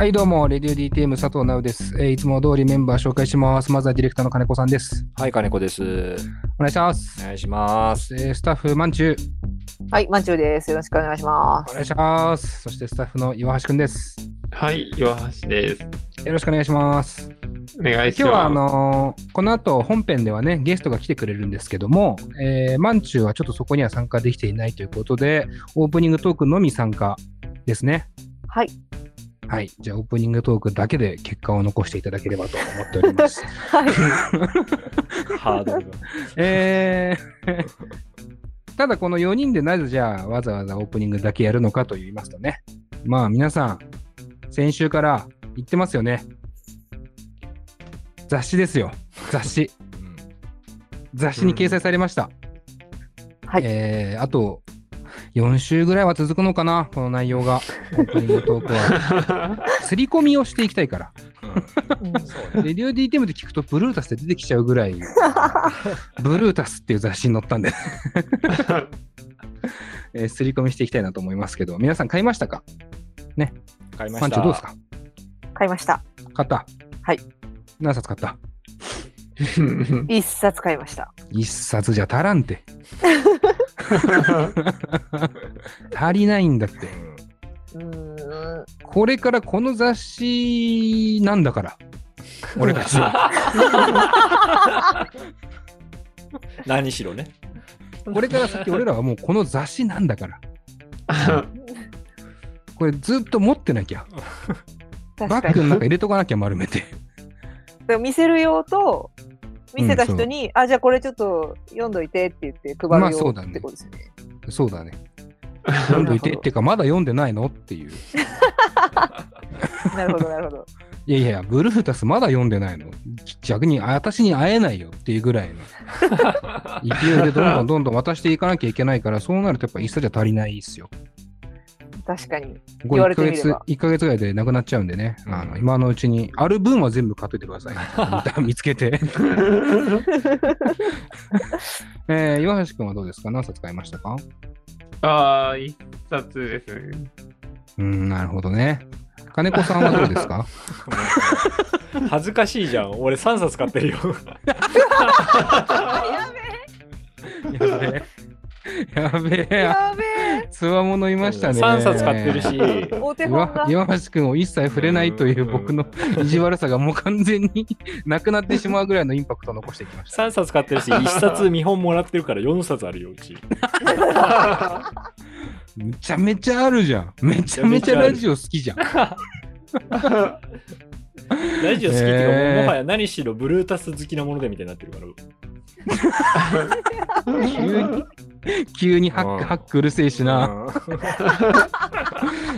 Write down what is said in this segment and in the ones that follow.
はい、どうも、レディオ DTM 佐藤直です、えーいつも通りメンバー紹介します。まずはディレクターの金子さんです。はい、金子です。お願いします。お願いします。えースタッフ、まんちゅう、はい、まんちゅうです。よろしくお願いしまお願いします。そしてスタッフの岩橋くんです。はい、岩橋です。よろしくお願いします。お願いします。今日は、あのーこの後本編ではね、ゲストが来てくれるんですけども、えー、まんちゅうはちょっとそこには参加できていないということで、オープニングトークのみ参加ですね。す。はい。はい。じゃあ、オープニングトークだけで結果を残していただければと思っております。はい。ハードルが。えー ただこの4人でなぜじゃあわざわざオープニングだけやるのかと言いますとね、まあ皆さん、先週から言ってますよね。雑誌ですよ。雑誌。雑誌に掲載されました。はいえーあと4週ぐらいは続くのかな、この内容が。オープニングトークは。刷り込みをしていきたいから。そうね。レディオ DTM で聞くとブルータスって出てきちゃうぐらい、ブルータスっていう雑誌に載ったんで、えー、刷り込みしていきたいなと思いますけど、皆さん買いましたか？買いました。パンチョどうですか？買いました。買った？はい。何冊買った？一冊買いました。一冊じゃ足らんて。足りないんだって。うーん。これからこの雑誌なんだから。俺たちは。何しろね。これから先俺らはもうこの雑誌なんだから。これずっと持ってなきゃ。バッグのに。中入れとかなきゃ丸めて。見せる用と、見せた人に、あ、じゃあこれちょっと読んどいてって言って配るよまあそうだねってことですよね。そうだね。読んどいてっていうか、まだ読んでないの？っていう。なるほど、なるほど。いやいや、ブルータスまだ読んでないの？逆にあ私に会えないよっていうぐらいの 勢いでどんどんどんどん渡していかなきゃいけないから、そうなるとやっぱ一冊じゃ足りないっすよ。確かに。これ1言われヶ月てみれば、1ヶ月ぐらいでなくなっちゃうんでね、うんあの今のうちに、ある分は全部買っといてください。見つけて。えー、岩橋君はどうですか？何冊買いましたか？ああ、一冊ですね。うん、なるほどね。金子さんはどうですか？恥ずかしいじゃん。俺3冊買ってるよ。やべえ。やべえ。やべえ。つわものいましたね。3冊買ってるし。岩。岩橋君を一切触れないという僕の 意地悪さがもう完全に なくなってしまうぐらいのインパクトを残してきました。3冊買ってるし、1冊見本もらってるから4冊あるよ、うち。めちゃめちゃあるじゃん。めちゃめちゃラジオ好きじゃん。ラジオ好きっていうか、えーももはや何しろブルータス好きなものでみたいになってるから。急に、ハックハックうるせえしな。うん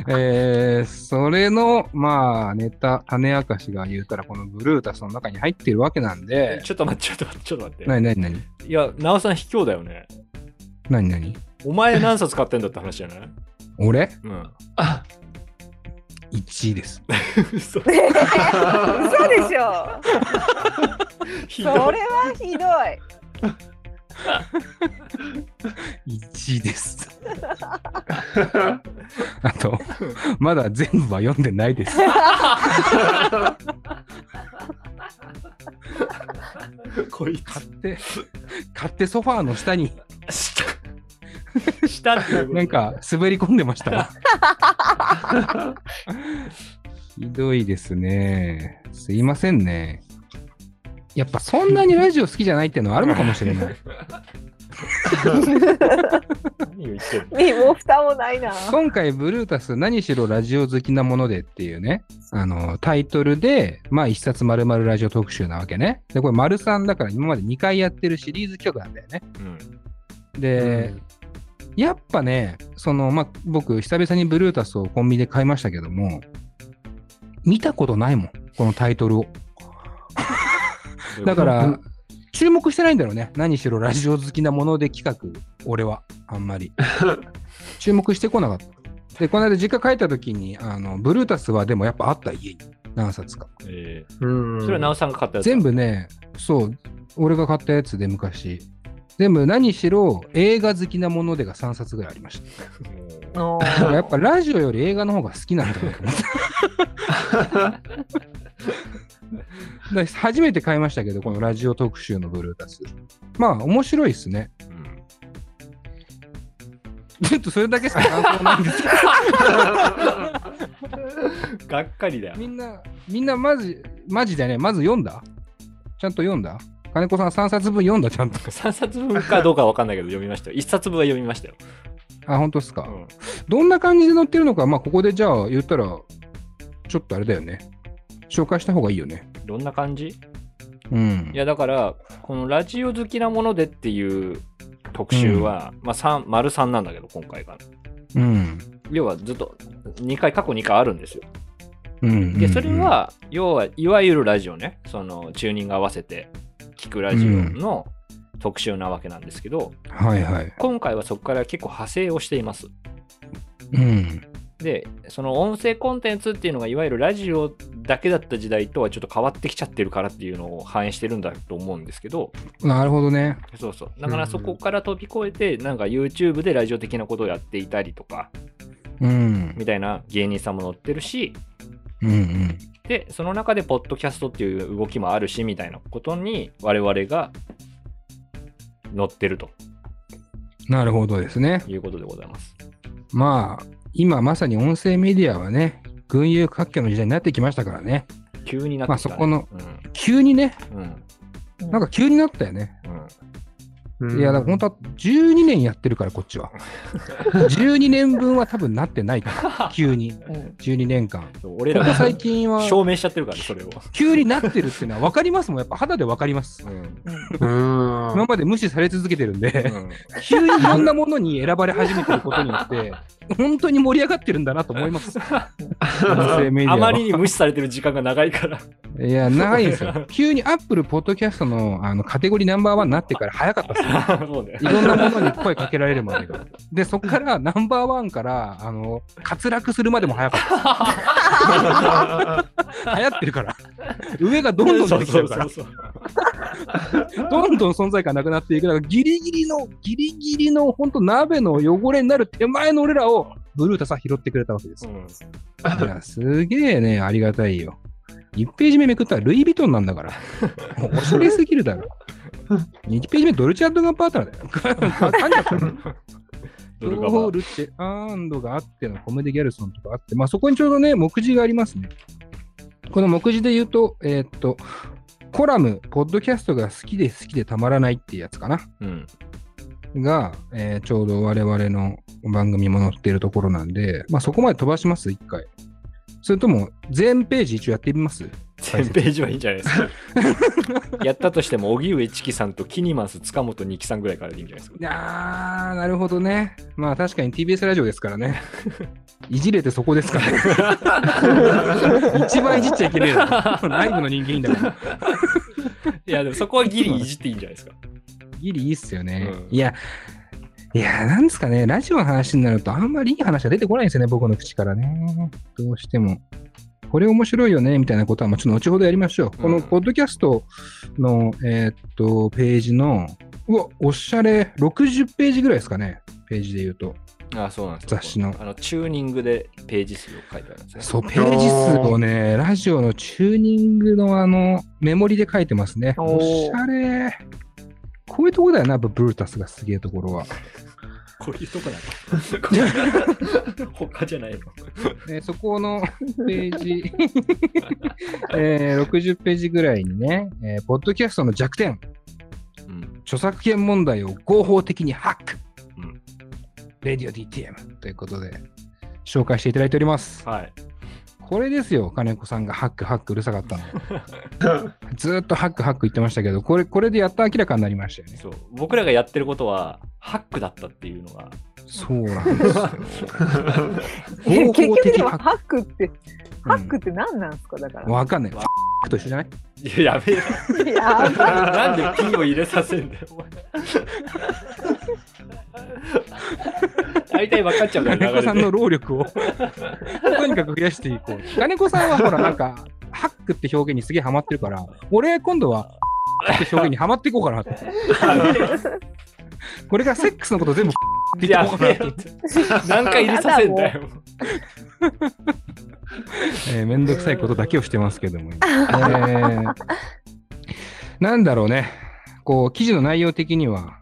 えー、それの、まあ、ネタ、種明かしが言うたら、このブルータスの中に入ってるわけなんで、ちょっと待って、ちょっと待って、ちょっと待って。なになになにいや、なおさん卑怯だよね。なになにお前何冊買ってんだって話じゃない？俺？うん。あ ?1 位です。嘘嘘でしょ。それはひどい。1位です。あと、まだ全部は読んでないです。こいつ。買って、買ってソファーの下に下下ってなんか滑り込んでましたわ。ひどいですね。すいませんね。やっぱそんなにラジオ好きじゃないっていうのはあるのかもしれない。何を言ってんの身も蓋もないな。今回、ブルータス何しろラジオ好きなものでっていうね、あの、タイトルで、まあ一冊丸々ラジオ特集なわけね。で、これ丸3だから今まで2回やってるシリーズ企画なんだよね。うんで、やっぱね、その、まあ僕、久々にブルータスをコンビニで買いましたけども、見たことないもん、このタイトルを。だから、注目してないんだろうね。何しろラジオ好きなもので企画、俺は、あんまり。注目してこなかった。で、この間実家帰った時に、あの、ブルータスはでもやっぱあった家に。何冊か。えうんーそれはなおさんが買ったやつ全部ね、そう、俺が買ったやつで昔。全部何しろ映画好きなものでが3冊ぐらいありました。やっぱラジオより映画の方が好きなんだなと思って。だ初めて買いましたけど、このラジオ特集のブルータス。まあ、面白いっすね。うんちょっとそれだけしか感想ないんですけど、がっかりだよ。みんな、みんなマジ、マジでね、まず読んだ？ちゃんと読んだ？金子さん3冊分読んだ？ちゃんと。3冊分かどうかわかんないけど読みましたよ。1冊分は読みましたよ。あ、本当ですか、うんどんな感じで載ってるのか、まあ、ここでじゃあ言ったら、ちょっとあれだよね。紹介した方がいいよね。どんな感じ？うんい。やだからこのラジオ好きなものでっていう特集は、まあ3丸3なんだけど今回がうん。要はずっと2回過去2回あるんですようん。でそれは要はいわゆるラジオねそのチューニング合わせて聞くラジオの特集なわけなんですけど、うん、はいはい。今回はそこから結構派生をしていますうん。でその音声コンテンツっていうのがいわゆるラジオだけだった時代とはちょっと変わってきちゃってるからっていうのを反映してるんだと思うんですけどなるほどね。そうそうだからそこから飛び越えてなんか YouTube でラジオ的なことをやっていたりとかうん。みたいな芸人さんも載ってるしうんうん。でその中でポッドキャストっていう動きもあるしみたいなことに我々が載ってるとなるほどですね。いうことでございます。まあ、今まさに音声メディアはね、群雄割拠の時代になってきましたからね。急になってきた、ね。まあそこの急にね、うん。うん。なんか急になったよね。うん。いや、だから本当は12年やってるから、こっちは。12年分は多分なってないから、急に。うん12年間。俺らがここ最近は、証明しちゃってるからね、それを。急になってるっていうのは分かりますもん。やっぱ肌で分かります。今まで無視され続けてるんで、うん急にいろんなものに選ばれ始めてることによって、本当に盛り上がってるんだなと思います。音声メディアはあまりに無視されてる時間が長いから。いや、長いんですよ。急にアップルポッドキャストのあのカテゴリーナンバーワンになってから早かったですね。い。ろんなものに声かけられるまでが。で、そこからナンバーワンからあの滑落するまでも早かった。流行ってるから。上がどんどん出てきてるから。どんどん存在感なくなっていく。だからギリギリの、ギリギリの本当鍋の汚れになる手前の俺らをブルータさん拾ってくれたわけです。そううんいや、すげえね、ありがたいよ。1ページ目めくったらルイ・ヴィトンなんだから。もうおしゃれすぎるだろ。2ページ目ドルチェガッパートナーだよ。何だったのドルガバドルチェアンドがあってのコメディ・ギャルソンとかあって、まあそこにちょうどね、目次がありますね。この目次で言うと、えーっと、コラム、ポッドキャストが好きで好きでたまらないっていうやつかな。うん。が、えーちょうど我々の番組も載っているところなんで、まあそこまで飛ばします、一回。それとも、全ページ一応やってみます？全ページはいいんじゃないですか。やったとしても、荻上チキさんとキニマンス塚本二木さんぐらいからでいいんじゃないですか。あー、なるほどね。まあ確かに TBS ラジオですからね。いじれてそこですからね。一番いじっちゃいけねえだろ。内部の人間いいんだから。いや、でもそこはギリいじっていいんじゃないですか。ギリいいっすよね。うんいや、いや、なんですかね、ラジオの話になるとあんまりいい話が出てこないんですよね、僕の口からね。どうしても。これ面白いよね、みたいなことは、まあ、ちょっと後ほどやりましょう。このうんポッドキャストの、えーっと、ページの、うわ、おしゃれ、60ページぐらいですかね、ページで言うと。あそうなんですよ雑誌のあのチューニングでページ数を書いてあるんですね。そう、ページ数をね、ラジオのチューニングのあの、メモリで書いてますね。おしゃれ。こういうとこだよな、やっぱブルータスがすげえところは。こういうとこなの 他じゃないの。えーそこの ページ、えー60ページぐらいにね、えーポッドキャストの弱点、うん。著作権問題を合法的にハック、うんレディオ DTM ということで、紹介していただいております。はい。これですよ、金子さんがハックハックうるさかったの。ずーっとハックハック言ってましたけど、これ、これでやっと明らかになりましたよね。そう僕らがやってることはハックだったっていうのがそうなんですよ。結局でもハックって、ク。ハックって何なんですか？だから。わかんない。と一緒じゃない？いややべえいやなんで P を入れさせんだよお前大体分かっちゃうから金子さんの労力をとにかく増やしていこう。金子さんはほらなんか、ハックって表現にすげえハマってるから、俺今度は、って表現にハマっていこうかなと。これがセックスのこと全部ってっていこうかべえなと。何回入れさせんだよえーめんどくさいことだけをしてますけども。えーなんだろうね。こう、記事の内容的には、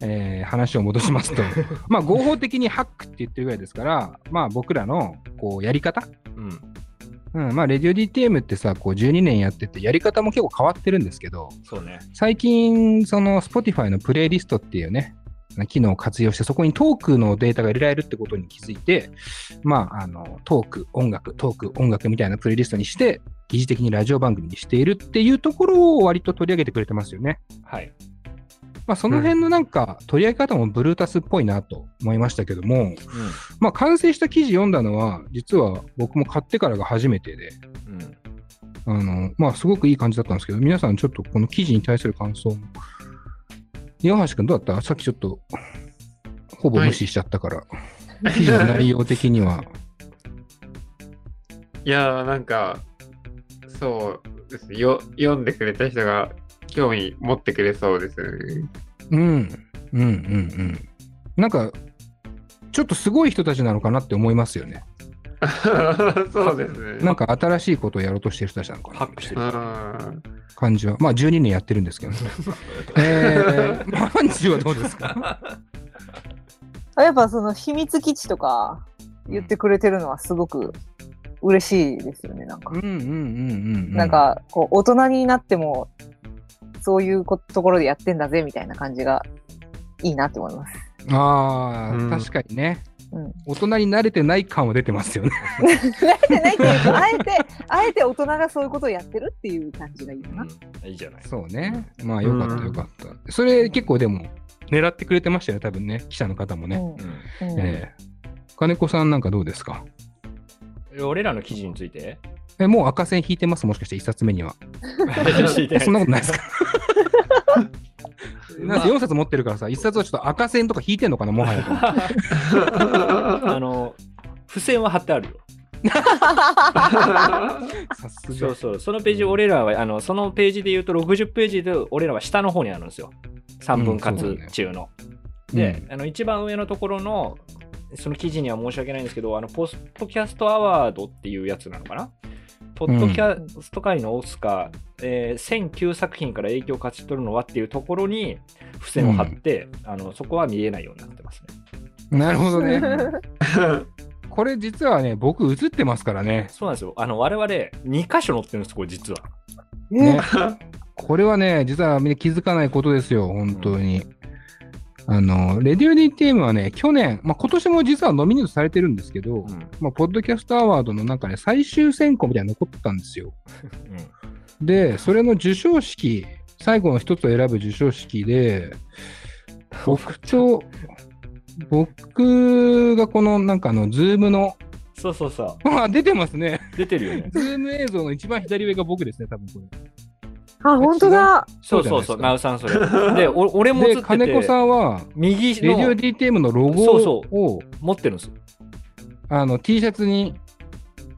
えー話を戻しますと、まあ、合法的にハックって言ってるぐらいですから、まあ、僕らの、こう、やり方うん。うん、まあ、レディオ DTM ってさ、こう、12年やってて、やり方も結構変わってるんですけど、そうね。最近、その Spotify のプレイリストっていうね、機能を活用して、そこにトークのデータが入れられるってことに気づいて、まあ、あの、トーク、音楽、トーク、音楽みたいなプレイリストにして、疑似的にラジオ番組にしているっていうところを割と取り上げてくれてますよね。はい。まあ、その辺のなんか、取り上げ方もブルータスっぽいなと思いましたけども、まあ、完成した記事読んだのは、実は僕も買ってからが初めてで、うん。うん。あの、まあ、すごくいい感じだったんですけど、皆さんちょっとこの記事に対する感想も。岩橋君どうだった？さっきちょっと、ほぼ無視しちゃったから、記事の内容的には。いやー、なんか、そうですね。よ読んでくれた人が興味持ってくれそうですね。うん、うん、うん、うん。なんか、ちょっとすごい人たちなのかなって思いますよね。そうですね。なんか新しいことをやろうとしてる人たちなのかなハックしてる。うん感じは。まあ12年やってるんですけどね。えー、マンジはどうですか？あやっぱその秘密基地とか言ってくれてるのはすごく嬉しいですよね、なんか。うんうんうんうん、うん。なん、か、こう、大人になっても、そういうこところでやってんだぜ、みたいな感じがいいなって思います。ああ、うん確かにね。うん。大人に慣れてない感は出てますよね。慣れてないっていうか、あえて、あえて大人がそういうことをやってるっていう感じがいいかな。うんいいじゃない。そうね。まあよかったうんよかった。それ結構でも狙ってくれてましたよね、多分ね、記者の方もね。うんうん。うんええ金子さんなんかどうですか？え俺らの記事について？えもう赤線引いてますもしかして一冊目には。そんなことないですか？なんか4冊持ってるからさ、一冊はちょっと赤線とか引いてんのかな、もはや。あの、付箋は貼ってあるよ。さすがそう。そう。そのページ、俺らは、あの、そのページで言うと60ページで、俺らは下の方にあるんですよ。3分割中の。で、あの、一番上のところの、その記事には申し訳ないんですけど、あの、ポストキャストアワードっていうやつなのかなポッドキャスト界のオスカー、えー1009作品から影響を勝ち取るのはっていうところに付箋を貼って、あのそこは見えないようになってますね。なるほどね。これ実はね、僕映ってますからね。そうなんですよ。あの我々2箇所載ってるんです、これ実は。ね これはね、実はみんな気づかないことですよ、本当に。あの、 RADIO DTM はね、去年、まあ、今年も実はノミネートされてるんですけど、まあ、ポッドキャストアワードの中で最終選考みたいなの残ってたんですよ。で、それの授賞式、最後の一つを選ぶ授賞式で、僕と、僕がこのなんかあの、ズームの、そうそうそ あ、出てますね。う。出てるよね。ズーム映像の一番左上が僕ですね、多分これ。あ、本当だ。そうそうそう、ナウさんそれ。で、お俺も映ってで、金子さて、んは、右レディオの DTM のロゴそうそを持ってるんですよ。あの T シャツに、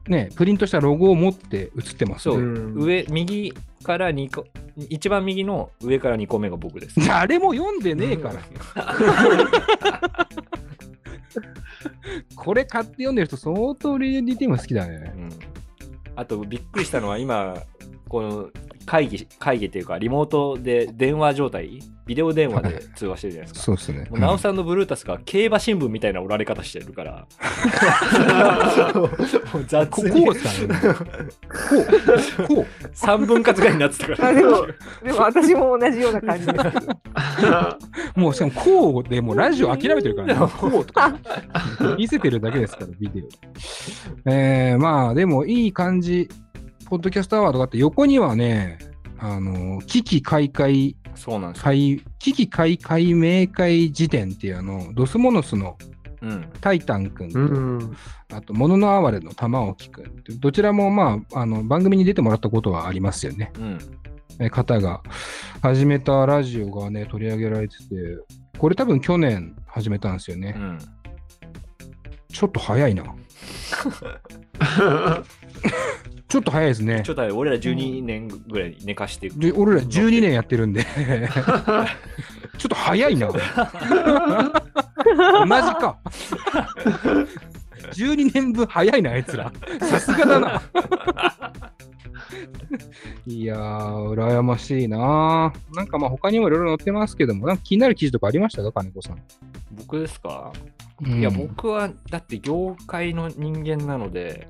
ね、プリントしたロゴを持って写ってます、ね。そう上、右から2個、一番右の上から2個目が僕です。誰も読んでねえから。これ買って読んでる人相当レディオ DTM 好きだねう。んあとびっくりしたのは今この会議会議っていうかリモートで電話状態ビデオ電話で通話してるじゃないですか。そうですね。なおさんのブルータスが競馬新聞みたいなおられ方してるから。もう雑こにこうですからね。こう。こう。3分割ぐらいになってたから。あでも、でも私も同じような感じです。もうしかもこうでもうラジオ諦めてるからね。こうとか見せてるだけですから、ビデオ。えー、まあでもいい感じ。ポッドキャストアワードがあって、横にはね、あの、危機開会そうなんです危機開会明快辞典っていうあの、ドスモノスのうん。タイタン君と、うん。あと、モノの哀れの玉置君ってどちらもまあ、あの、番組に出てもらったことはありますよね。うん。え方が始めたラジオがね、取り上げられてて、これ多分去年始めたんですよね。うん。ちょっと早いな。ちょっと早いですねちょ。っと俺ら12年ぐらい寝かして。で俺ら12年やってるんで、ちょっと早いな。同じか。12年分早いな、あいつら。さすがだな。いやー、羨ましいななんかまあ他にもいろいろ載ってますけども、なんか気になる記事とかありました？か、金子さん。僕ですか、うんいや、僕はだって業界の人間なので、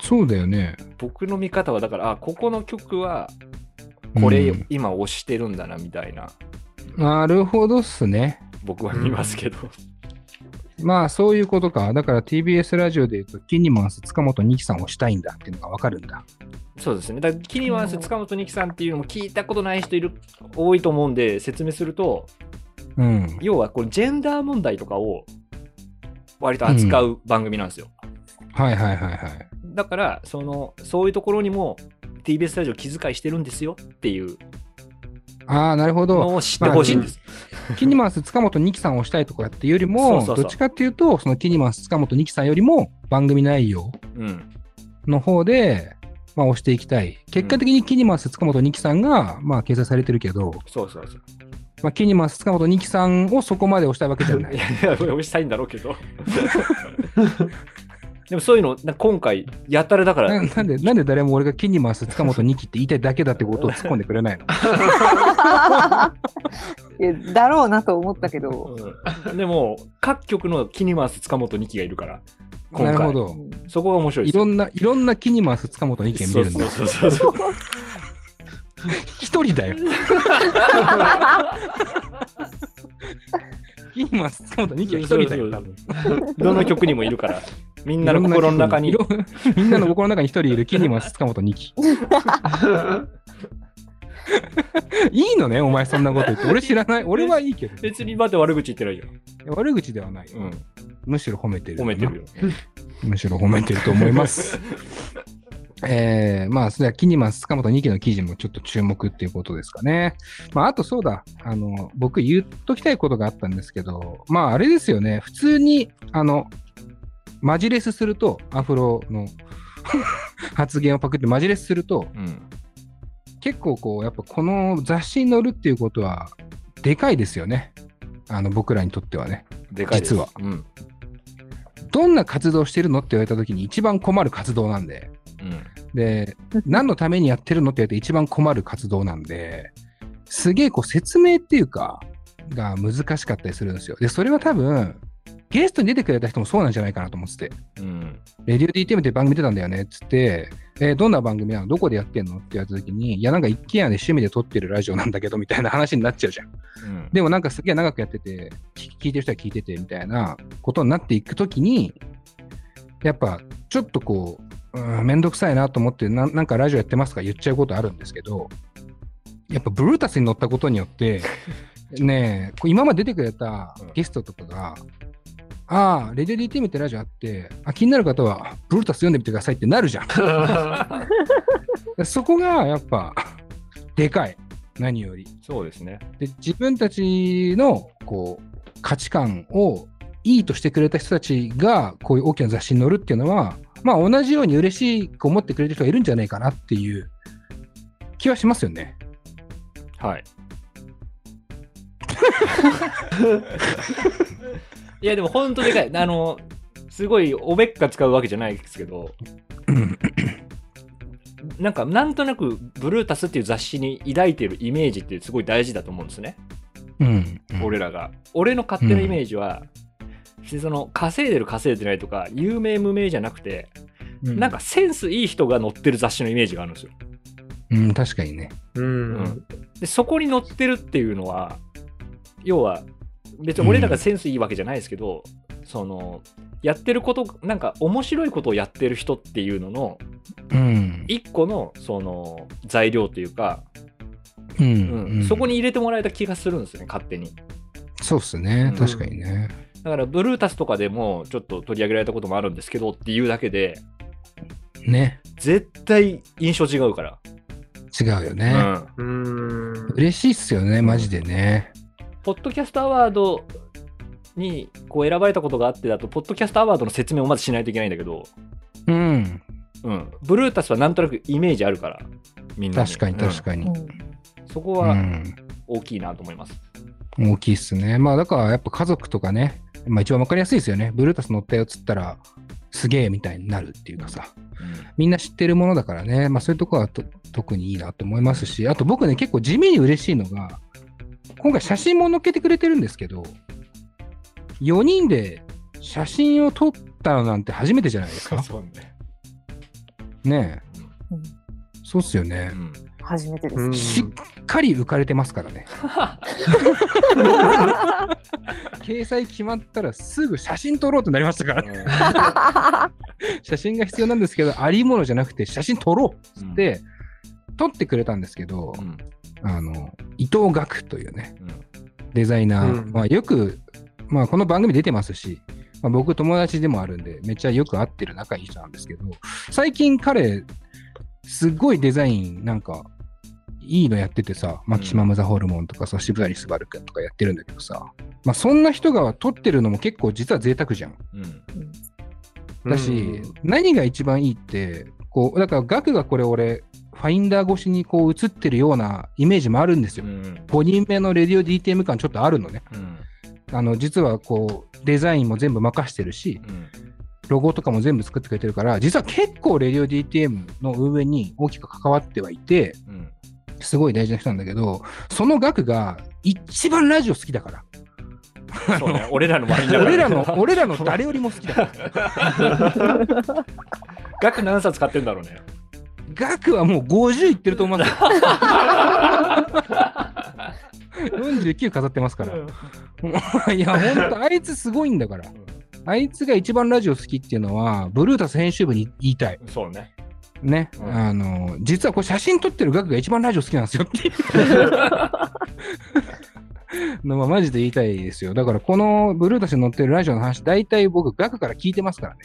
そうだよね。僕の見方はだから、あ、ここの曲はこれうん今推してるんだなみたいな、なるほどっすね。僕は見ますけど。まあそういうことか。だから TBS ラジオで言うと、キニマンス塚本二木さんをしたいんだっていうのがわかるんだ。そうですね。だからキニマンス塚本二木さんっていうのも聞いたことない人いる多いと思うんで説明すると、うん。要はこれジェンダー問題とかを割と扱う番組なんですよ。はいはいはいはい。だからそのそういうところにも TBS ラジオ気遣いしてるんですよっていうああ、なるほど。のを知ってほしいんです。キニマンス塚本二木さんをしたいとかっていうよりも、そうそうそうどっちかっていうと、そのキニマンス塚本二木さんよりも番組内容うん。の方で、まあ、押していきたい。結果的にキニマンス塚本二木さんが、まあ、掲載されてるけど、そうそうそう。まあ、キニマンス塚本二木さんをそこまで押したいわけじゃないい。やいや、押したいんだろうけど。でもそういうの、な今回、やたらだから、ななんで、なんで誰も俺がキニマンス塚本二木って言いたいだけだってことを突っ込んでくれないの？いやだろうなと思ったけど、うんでも、各局のキニマンス塚本2期がいるから、今回なるほどう。んそこが面白いです。いろんな、いろんんなキニマンス塚本二木が見れるんだ。そうそうそうそう。一人だよ。キニマンス塚本二木は一人だよ、多分。どの曲にもいるから、みんなの心の中にみんなの心の中に一人いるキニマンス塚本二木。いいのね、お前そんなこと言って。俺知らない。俺はいいけど。別に待って悪口言ってないじ悪口ではない。うん。むしろ褒めてる。褒めてるよ。むしろ褒めてると思います。えー、まあ、それはキニマンス塚本二期の記事もちょっと注目っていうことですかね。まあ、あとそうだ、あの、僕言っときたいことがあったんですけど、まあ、あれですよね、普通に、あの、マジレスすると、アフロの 発言をパクってマジレスすると、うん。結構こう、やっぱこの雑誌に載るっていうことは、でかいですよね。あの、僕らにとってはね。でかい。実はうん。どんな活動してるのって言われた時に一番困る活動なんで。うん。で、何のためにやってるのって言われて一番困る活動なんで、すげえこう説明っていうか、が難しかったりするんですよ。で、それは多分、ゲストに出てくれた人もそうなんじゃないかなと思ってて、うん。レディオ DTM って番組出たんだよねっつって、えーどんな番組なの？どこでやってんの？って言われた時に、いや、なんか一軒家で趣味で撮ってるラジオなんだけど、みたいな話になっちゃうじゃん。うん。でもなんかすげえ長くやってて、聞聞いてる人は聞いててみたいなことになっていくときに、やっぱちょっとこう、うん、めんどくさいなと思ってな、なんかラジオやってますか？言っちゃうことあるんですけど、やっぱブルータスに乗ったことによって、ねえ、こう今まで出てくれたゲストとかが、ああ、レディオ DTM ってラジオあって、あ気になる方はブルータス読んでみてくださいってなるじゃん。そこがやっぱ、でかい。何より。そうですね。で自分たちのこう価値観をいいとしてくれた人たちがこういう大きな雑誌に載るっていうのは、まあ、同じように嬉しく思ってくれる人がいるんじゃないかなっていう気はしますよね。はい。いや、でも本当でかい。あの、すごいおべっか使うわけじゃないですけど、なんか、なんとなく、ブルータスっていう雑誌に抱いてるイメージってすごい大事だと思うんですね。うん、俺らが。俺の勝手なイメージは、その稼いでる稼いでないとか、有名無名じゃなくて、うんなんかセンスいい人が載ってる雑誌のイメージがあるんですよ。うん、確かにね。うん。で、そこに載ってるっていうのは、要は、別に俺らがセンスいいわけじゃないですけど、その、やってること、なんか面白いことをやってる人っていうのの、うん。一個の、その、材料というか、うんうんうんそこに入れてもらえた気がするんですよね、勝手に。そうっすね。うん確かにね。だから、ブルータスとかでも、ちょっと取り上げられたこともあるんですけどっていうだけで、ね。絶対印象違うから。違うよね。うんうん。嬉しいっすよね、マジでね。ポッドキャストアワードにこう選ばれたことがあってだと、ポッドキャストアワードの説明をまずしないといけないんだけど、うん。うん、ブルータスはなんとなくイメージあるから、みんな確かに確かに。うんそこうはん。大きいなと思います。大きいっすね。まあだからやっぱ家族とかね、まあ一番わかりやすいですよね。ブルータス乗ったよっつったら、すげえみたいになるっていうかさ、みんな知ってるものだからね、まあそういうところはと特にいいなと思いますし、あと僕ね、結構地味に嬉しいのが、今回写真も載っけてくれてるんですけど、4人で写真を撮ったのなんて初めてじゃないですか？そうね。ねえ、うんそうっすよね。うん初めてです。うんしっかり浮かれてますからね。掲載決まったらすぐ写真撮ろうとなりましたから、写真が必要なんですけど、ありものじゃなくて写真撮ろううんって、撮ってくれたんですけど、うん。あの伊藤岳というね、うん。デザイナー、うん。まあ、よく、まあ、この番組出てますし、まあ、僕、友達でもあるんで、めっちゃよく会ってる仲いい人なんですけど、最近彼、すっごいデザイン、なんか、いいのやっててさ、マキシマム・ザ・ホルモンとかさ、渋谷スバル君とかやってるんだけどさ、まあ、そんな人が撮ってるのも結構実は贅沢じゃん。うん。だし、何が一番いいって、こう、だから額がこれ俺、ファインダー越しにこう映ってるようなイメージもあるんですよ。うん5人目のレディオ DTM 感ちょっとあるのね。うんあの、実はこう、デザインも全部任してるし、うんロゴとかも全部作ってくれてるから、実は結構レディオ DTM の運営に大きく関わってはいて、うんすごい大事な人なんだけど、その額が一番ラジオ好きだから。そうね、俺らの周りだから俺らの、俺らの誰よりも好きだから。額何冊買ってんだろうね。額はもう50いってると思いますよ。49飾ってますから。いや、ほんと、あいつすごいんだから。あいつが一番ラジオ好きっていうのは、ブルータス編集部に言いたい。そうね。ね。うんあの、実はこれ写真撮ってる額が一番ラジオ好きなんですよっていう のはマジで言いたいですよ。だからこのブルータスに載ってるラジオの話、大体僕、額から聞いてますからね。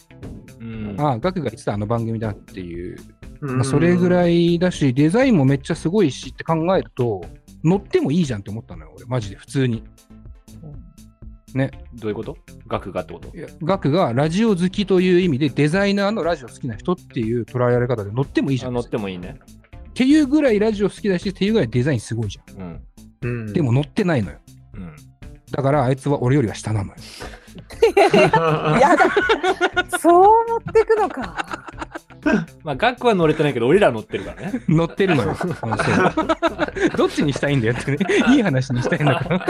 うんああ、額が言ってたあの番組だっていう。うん、まあ、それぐらい。いだし、デザインもめっちゃすごいしって考えると、乗ってもいいじゃんって思ったのよ、俺、マジで、普通に。ね。どういうこと？額がってこと？いや額がラジオ好きという意味で、デザイナーのラジオ好きな人っていう捉えられ方で乗ってもいいじゃん。あ乗ってもいいね。っていうぐらいラジオ好きだし、っていうぐらいデザインすごいじゃん。うんでも乗ってないのよ。うん。だからあいつは俺よりは下なのよ。やだ。そう持ってくのか。まあ、額は乗れてないけど、俺ら乗ってるからね。乗ってるのよ。どっちにしたいんだよってね。いい話にしたいのか。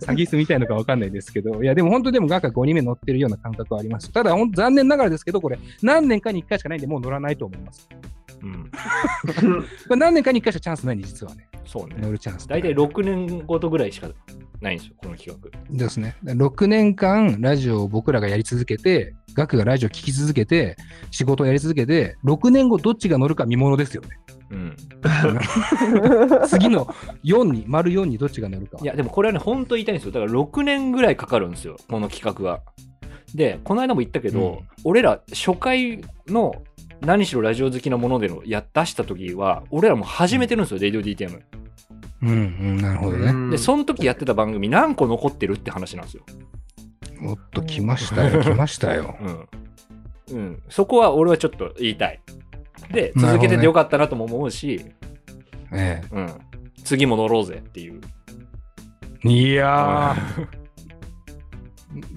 詐欺師みたいのか分かんないですけど、いや、でも本当でも額が5人目乗ってるような感覚はあります。ただ、残念ながらですけど、これ、何年かに1回しかないんで、もう乗らないと思います。うん。これ何年かに1回しかチャンスないんで、実はね。そうね。乗るチャンス。大体6年ごとぐらいしかないんですよ、この企画。ですね。6年間、ラジオを僕らがやり続けて、額がラジオ聞き続けて、仕事をやり続けて、6年後どっちが乗るか見ものですよね。うん。次の4に、丸4にどっちが乗るかは。いや、でもこれはね、本当言いたいんですよ。だから6年ぐらいかかるんですよ、この企画は。で、この間も言ったけど、うん俺ら初回の何しろラジオ好きなものでのや出した時は、俺らもう始めてるんですよ、レディオ DTM。うん、うん、なるほどね。で、その時やってた番組何個残ってるって話なんですよ。おっと、来ましたよ、来ましたよ。うん。うん。そこは俺はちょっと言いたい。で、続けててよかったなとも思うし、えうん。次も乗ろうぜっていう。え。いやー、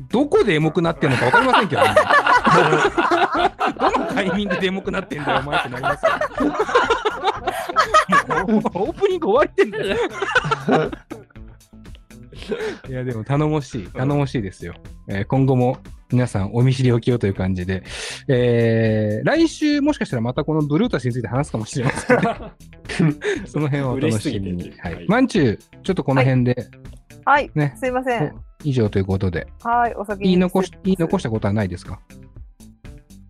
どこでエモくなってんのか分かりませんけどね。どのタイミングでエモくなってんだよ、お前ってなりますよ。オープニング終わってんだよ。いや、でも頼もしい、頼もしいですよ。えー今後も皆さんお見知りおきをという感じで、えー来週もしかしたらまたこのブルータスについて話すかもしれませんね。その辺はお楽しみに。は。はいいまんちゅう、ちょっとこの辺で、はい。ねすいません。以上ということで、はい。お先に。言い残し言い残ししたことはないですか？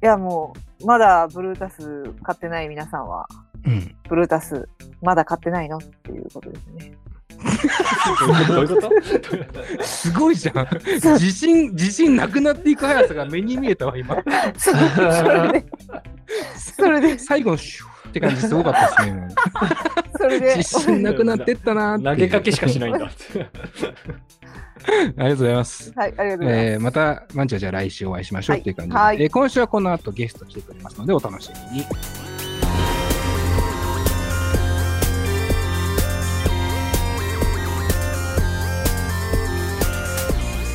いや、もう、まだブルータス買ってない皆さんは、うん。ブルータス、まだ買ってないの？っていうことですね。どういうこと？すごいじゃん。自信、自信なくなっていく速さが目に見えたわ、今。そそれで、それで、最後のシューって感じすごかったですね。それで、自信なくなってったな投げかけしかしないんだって。ありがとうございます。はい、ありがとうございます。えーまた、マンチはじゃあ来週お会いしましょうっていう感じで、はいえー今週はこの後ゲスト来てくれますのでお楽しみに。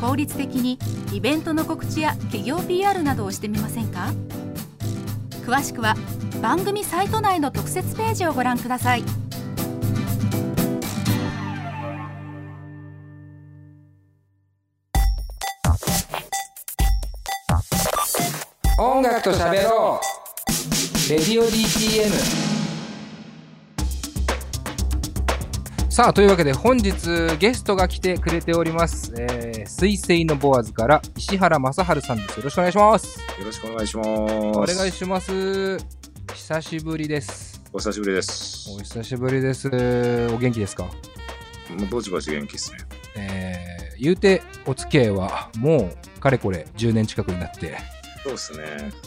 効率的にイベントの告知や企業 PR などをしてみませんか？詳しくは番組サイト内の特設ページをご覧ください。音楽と喋ろう。レディオ DTM さあというわけで本日ゲストが来てくれております。えー、水星のボアズから石原正治さんです。よろしくお願いします。よろしくお願いします。お願いします。久しぶりです。お久しぶりです。お久しぶりです。お元気ですか？もうぼちぼち元気ですね。えー、言うてお付き合いはもうかれこれ10年近くになって。そうですね。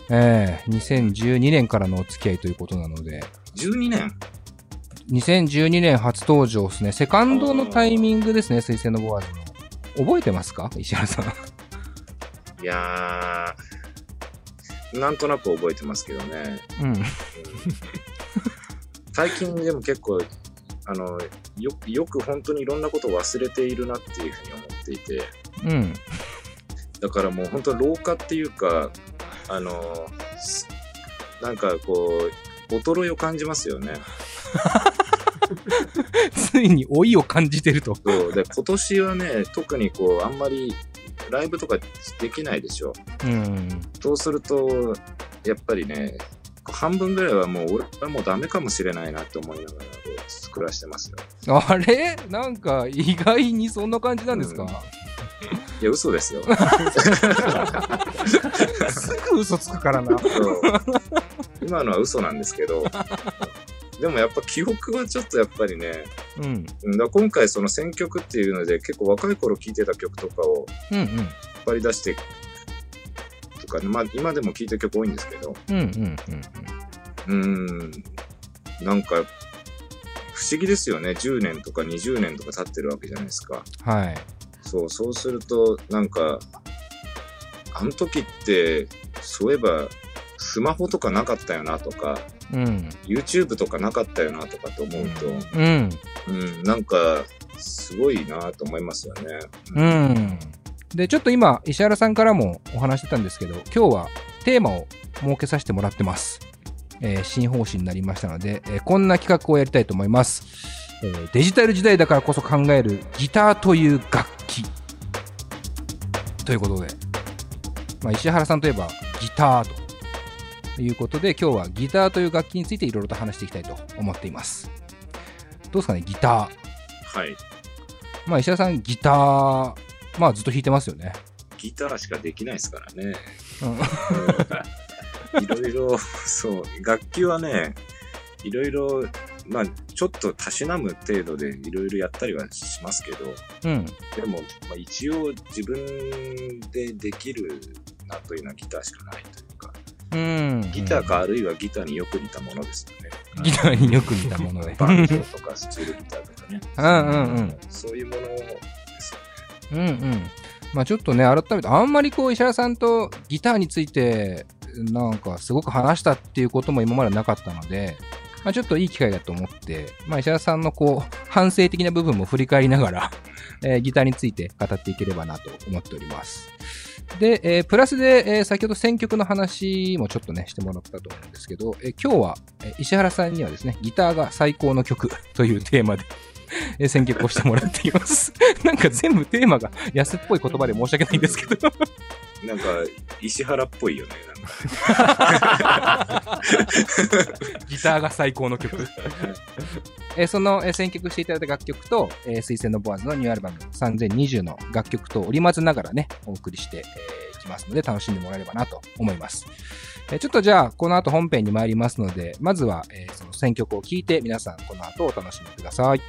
えー、2012年からのお付き合いということなので。12年？2012年初登場ですね。セカンドのタイミングですね、水星のボアーズの。覚えてますか？石原さん。いやー、なんとなく覚えてますけどね。うん。最近でも結構、あの、よよく本当にいろんなことを忘れているなっていうふうに思っていて、うん。だからもう本当老化っていうか、あの、すなんかこう、衰えを感じますよね。ついに老いを感じてると。そうで今年はね、特にこう、あんまりライブとかできないでしょ。うん。そうすると、やっぱりね、半分ぐらいはもう俺はもうダメかもしれないなって思いながらこう暮らしてますよ。あれ？なんか意外にそんな感じなんですか、うんいや、嘘ですよ。すぐ嘘つくからな。そう今のは嘘なんですけど、でもやっぱ記憶はちょっとやっぱりね、うん。うんだ今回その選曲っていうので結構若い頃聴いてた曲とかを。引っ張り出してとかね、まあ今でも聴いてる曲多いんですけど、うんうんうん。うーん、なんか不思議ですよね。10年とか20年とか経ってるわけじゃないですか。はい。そう、そうすると、なんか、あの時って、そういえば、スマホとかなかったよなとか、うん。YouTube とかなかったよなとかと思うと、うん。うん、なんか、すごいなと思いますよね。うん。で、ちょっと今、石原さんからもお話してたんですけど、今日はテーマを設けさせてもらってます。えー新方針になりましたので、えーこんな企画をやりたいと思います、えーデジタル時代だからこそ考えるギターという楽器。ということで、まあ、石原さんといえばギターということで、今日はギターという楽器についていろいろと話していきたいと思っています。どうですかね、ギター。はい。まあ、石原さん、ギター、まあ、ずっと弾いてますよね。ギターしかできないですからね。うんいろいろ、そう、楽器はね、いろいろ、まあ、ちょっとたしなむ程度でいろいろやったりはしますけど、うん。でも、まあ、一応自分でできるなというのはギターしかないというか、うん。ギターかあるいはギターによく似たものですよね。ギターによく似たもので。バンジョーとかスチールギターとかね。うんうんうん。そういうものですよね。うんうん。まあちょっとね、改めて、あんまりこう、石原さんとギターについて、なんかすごく話したっていうことも今までなかったので、まあちょっといい機会だと思って、まあ石原さんのこう、反省的な部分も振り返りながら、えーギターについて語っていければなと思っております。で、えープラスで、えー先ほど選曲の話もちょっとね、してもらったと思うんですけど、えー今日は、え石原さんにはですね、ギターが最高の曲というテーマで、えー選曲をしてもらっています。なんか全部テーマが安っぽい言葉で申し訳ないんですけど。なんか、石原っぽいよね。なんか ギターが最高の曲。えーその、えー選曲していただいた楽曲と、えー、水星のボアーズのニューアルバム3020の楽曲と織り交ぜながらね、お送りしてい、えーきますので、楽しんでもらえればなと思います。えーちょっとじゃあ、この後本編に参りますので、まずは、えーその選曲を聴いて、皆さんこの後お楽しみください。